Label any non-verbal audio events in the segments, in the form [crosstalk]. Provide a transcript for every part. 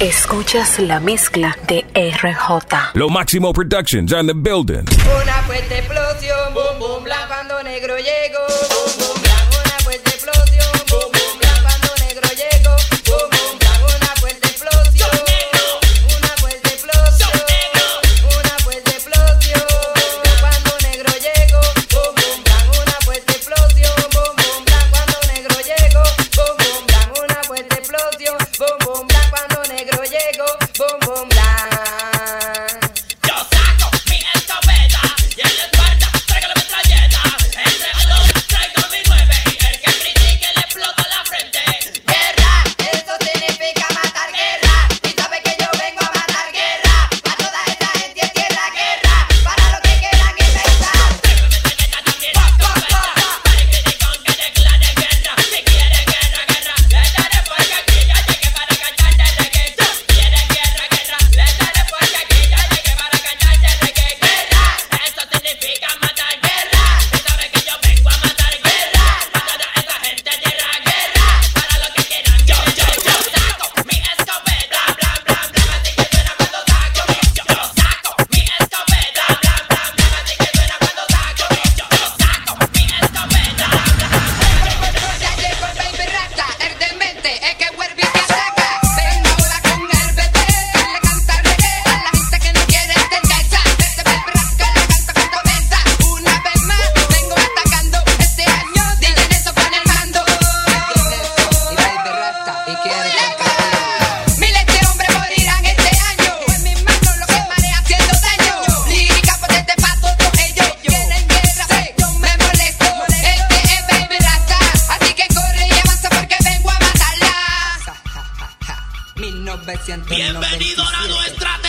Escuchas la mezcla de RJ. Lo máximo productions on the building. Una fuerte explosión, boom boom blanco negro llegó, boom boom blanco. Bienvenido a nuestra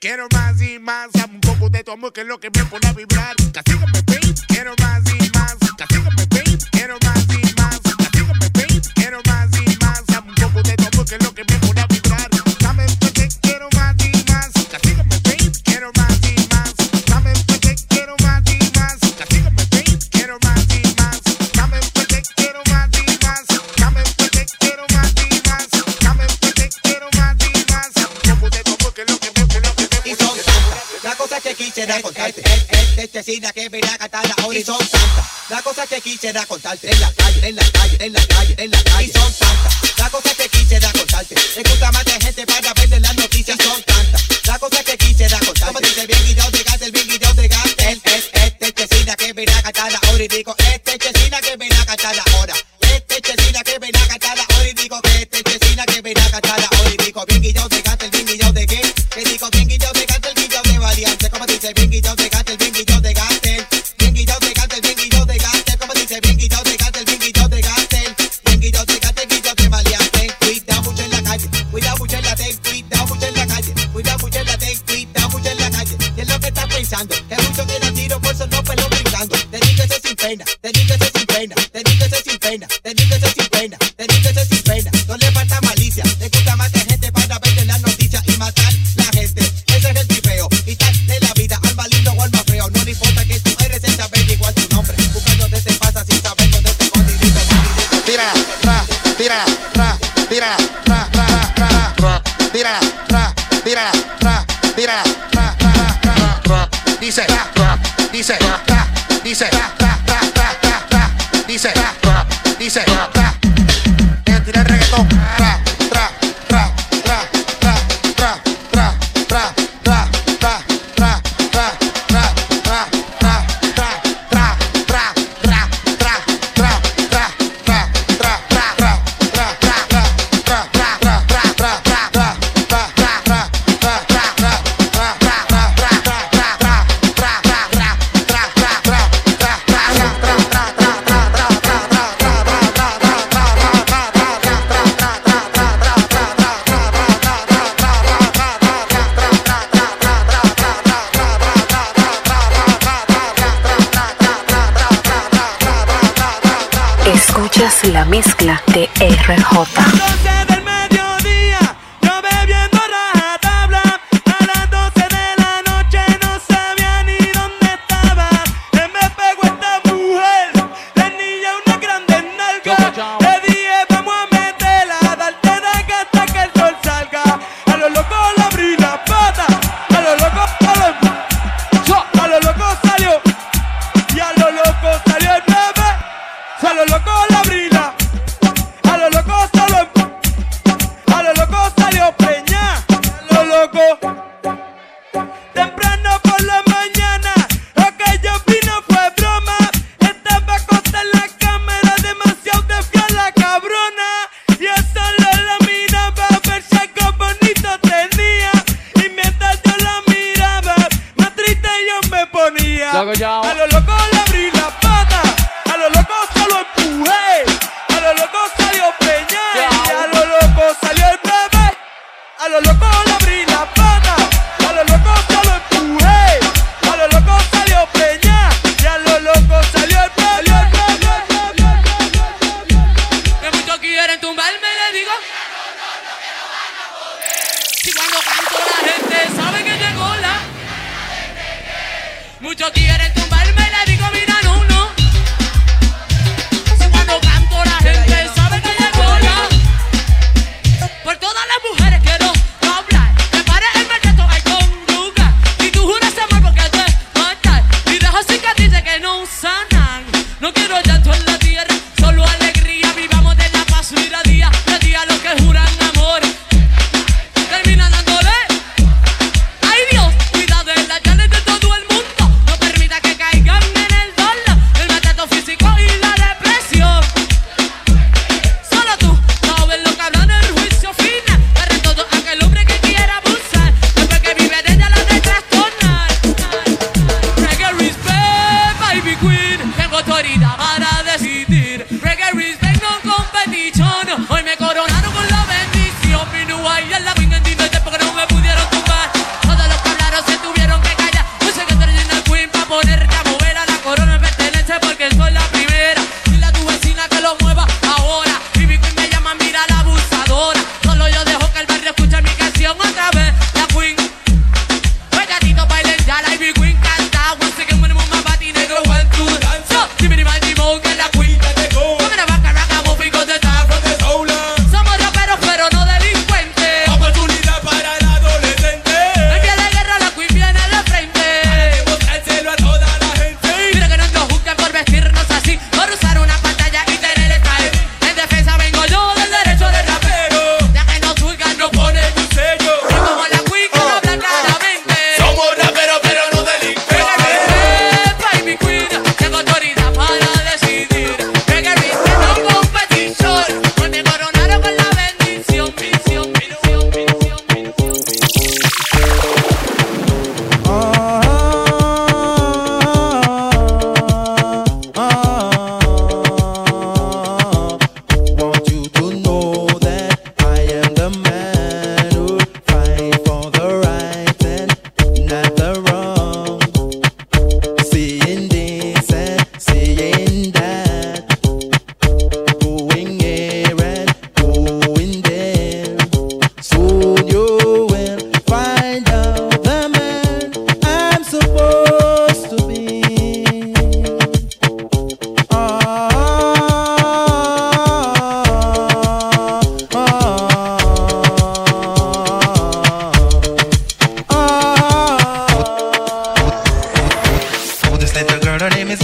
Quiero más y más, un poco de tu amor que es lo que me pone a vivir. de este que mira cantar la horizontal. La cosa que quisiera contarte en la calle, en la calle, en la calle, en la calle. Y son tantas las cosas que quisiera contarte. Escucha más de gente para ver las noticias. Son tantas las cosas que quisiera contarte. Como dice bien y yo te gaste, el bien y yo te gaste. Este es este chesina que mira cantar la horizontal. Este, este chesina que mira cantar la tírala, tra, tra, tra, tra, tírala, tra, tírala, tra, tírala, tra, tra, tra, dice, tra, dice, dice, tra, tra, dice, tra, dice, tra. mezcla de RJ. 找个家。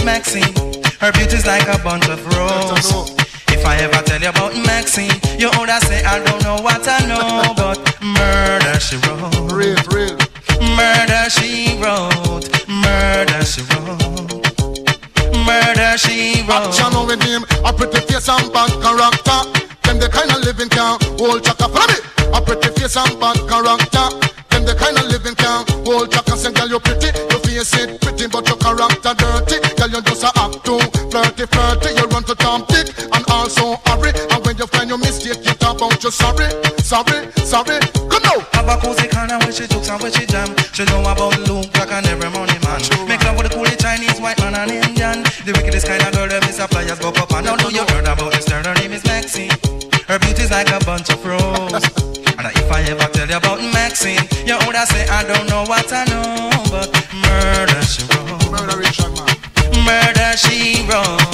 Maxine. Her beauty's like a bunch of roses. If I ever tell you about Maxine, you would say I don't know what I know, [laughs] but murder she wrote. Real, real. Murder she wrote. Murder she wrote. Murder she wrote. Action with him, a pretty face and bad character. Them the kind of living can hold chaka. Follow me. A pretty face and bad character. Them the kind of living can hold chaka. Say, girl, you pretty, your face it flirty. You run to Tom Dick and also hurry. And when you find your mistake, you talk about you sorry, sorry, sorry. Come now. Have a cozy corner where she jokes and where she jam. She know about Luke like an every money man. Make love with a coolie Chinese, white man and Indian. The wickedest kind of girl that Mr. Flyers go up and now know you heard about this girl. Her name is Maxine. Her beauty's like a bunch of roses. [laughs] and if I ever tell you about Maxine, you would say I don't know what I know, but murder she wrote. Murder Richard, man. Murder she wrote.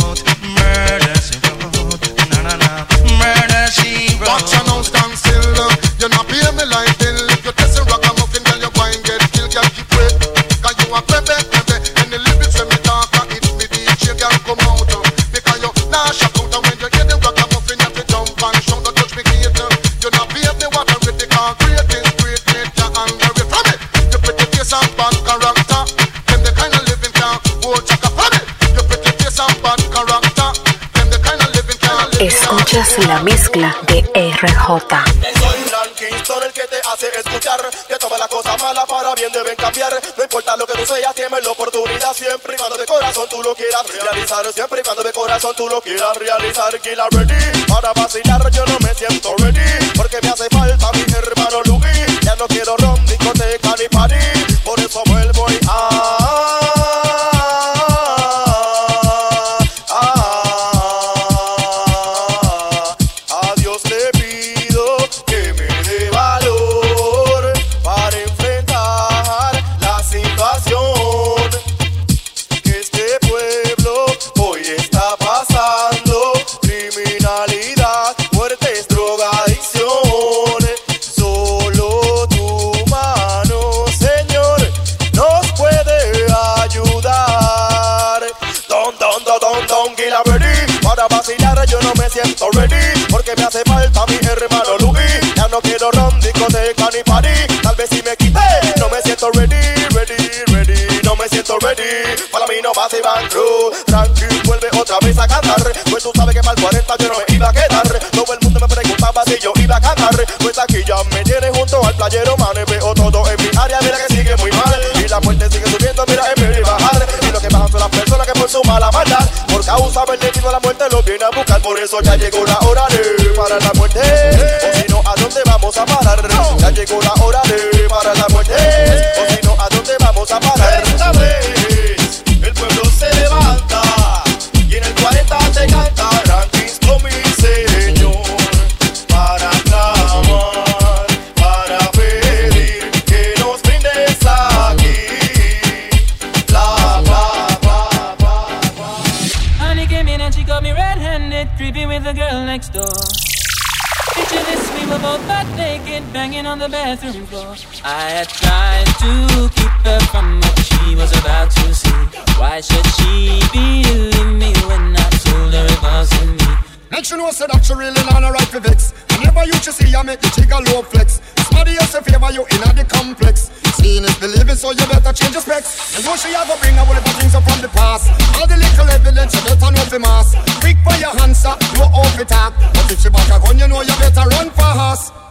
Soy Ran Kingston el que te hace escuchar. Que todas las cosas malas para bien deben cambiar. No importa lo que tú seas, tienes la oportunidad. Siempre y cuando de corazón tú lo quieras realizar. Siempre y cuando de corazón tú lo quieras realizar. Killa ready para vacilar. Yo no me siento ready Porque me hace falta mi hermano Porque me hace falta mi hermano Luis. Ya no quiero ron, discoteca ni party. Tal vez si me quité, no me siento ready, ready, ready. No me siento ready. Para mí no va a ser Cruz. Tranquil, vuelve otra vez a cantar. Pues tú sabes que para el 40 yo no me iba a quedar. Todo el mundo me preguntaba si yo iba a cantar. Pues aquí ya me tiene junto al playero, man. Veo todo en mi área, mira que sigue muy mal. Y la muerte sigue subiendo, mira en vez de bajar. Y lo que bajan son las personas que por su mala maldad, causa del destino a la muerte lo viene a buscar. Por eso ya llegó la hora de para la muerte. The. I had tried to keep her from what she was about to see. Why should she believe me when I told her it wasn't me? Make sure know say that you really not alright for vex. Whenever you just see I make the jigger low flex. Somebody else a favor you in the complex. Seeing is believing, so you better change your specs. And know she a bring a whole heap things up from the past. All the little evidence you better know for mass. Quick for your answer, no off it talk. But if she back a gun, you know you better run fast.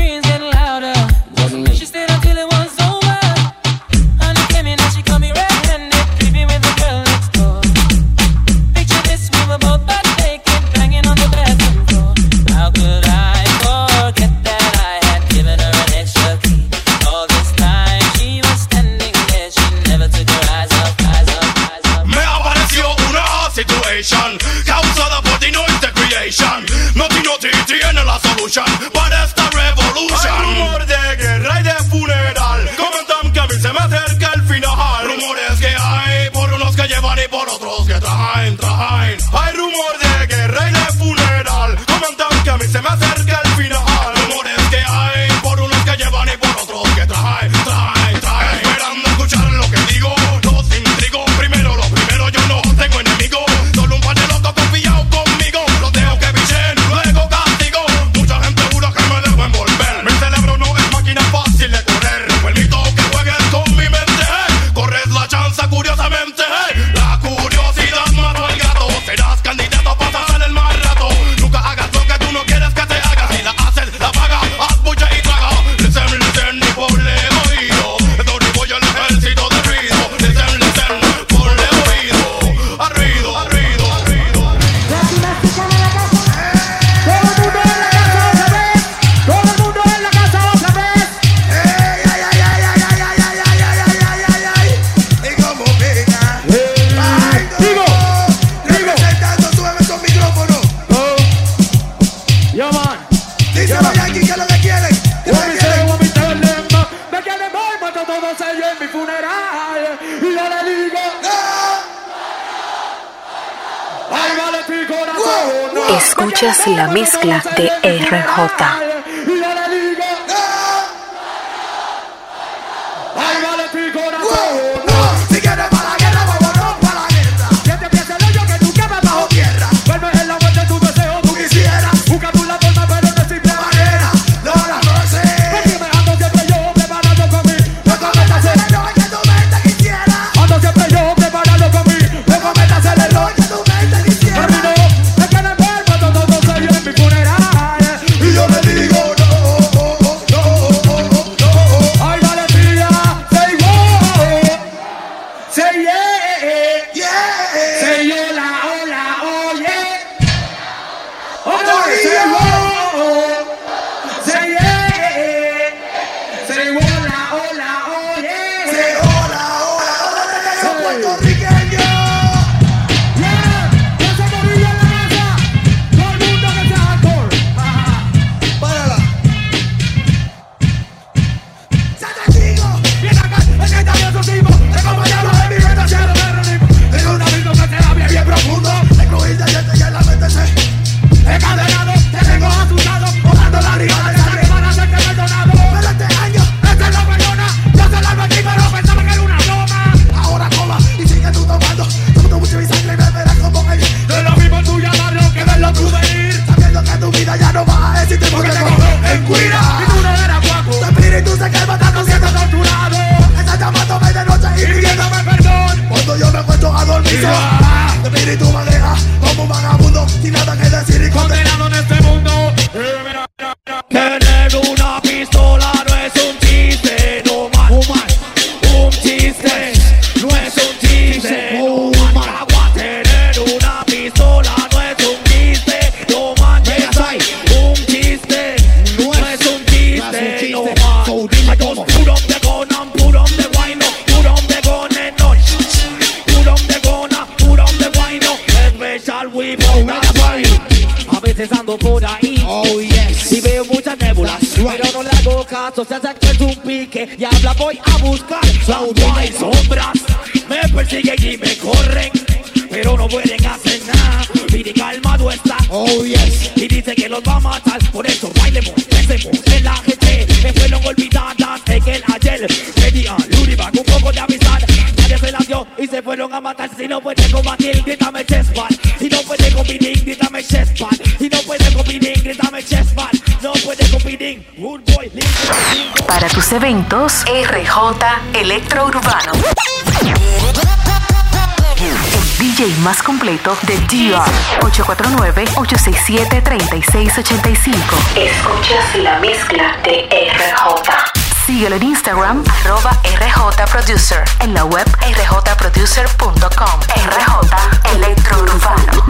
mezcla de RJ. yeah. Say your lie. brazo, se hace que pique y habla voy a buscar. Saudita y sombras me persiguen y me corren, pero no pueden hacer nada. Pidi calmado está, oh yes, y dice que los va a matar. Por eso bailemos, pensemos, relájese, me fueron olvidadas en el ayer. Pedían Luribac un poco de amistad, nadie se la dio y se fueron a matar. Si no puede combatir, grítame chespan. Si no puede competir, grítame chespan. Si no puede competir, grítame chespan. No puede competir. Para tus eventos, RJ Electrourbano. El DJ más completo de DR. 849-867-3685. Escuchas la mezcla de RJ. Síguelo en Instagram, arroba rjproducer, en la web rjproducer.com. RJ Electrourbano.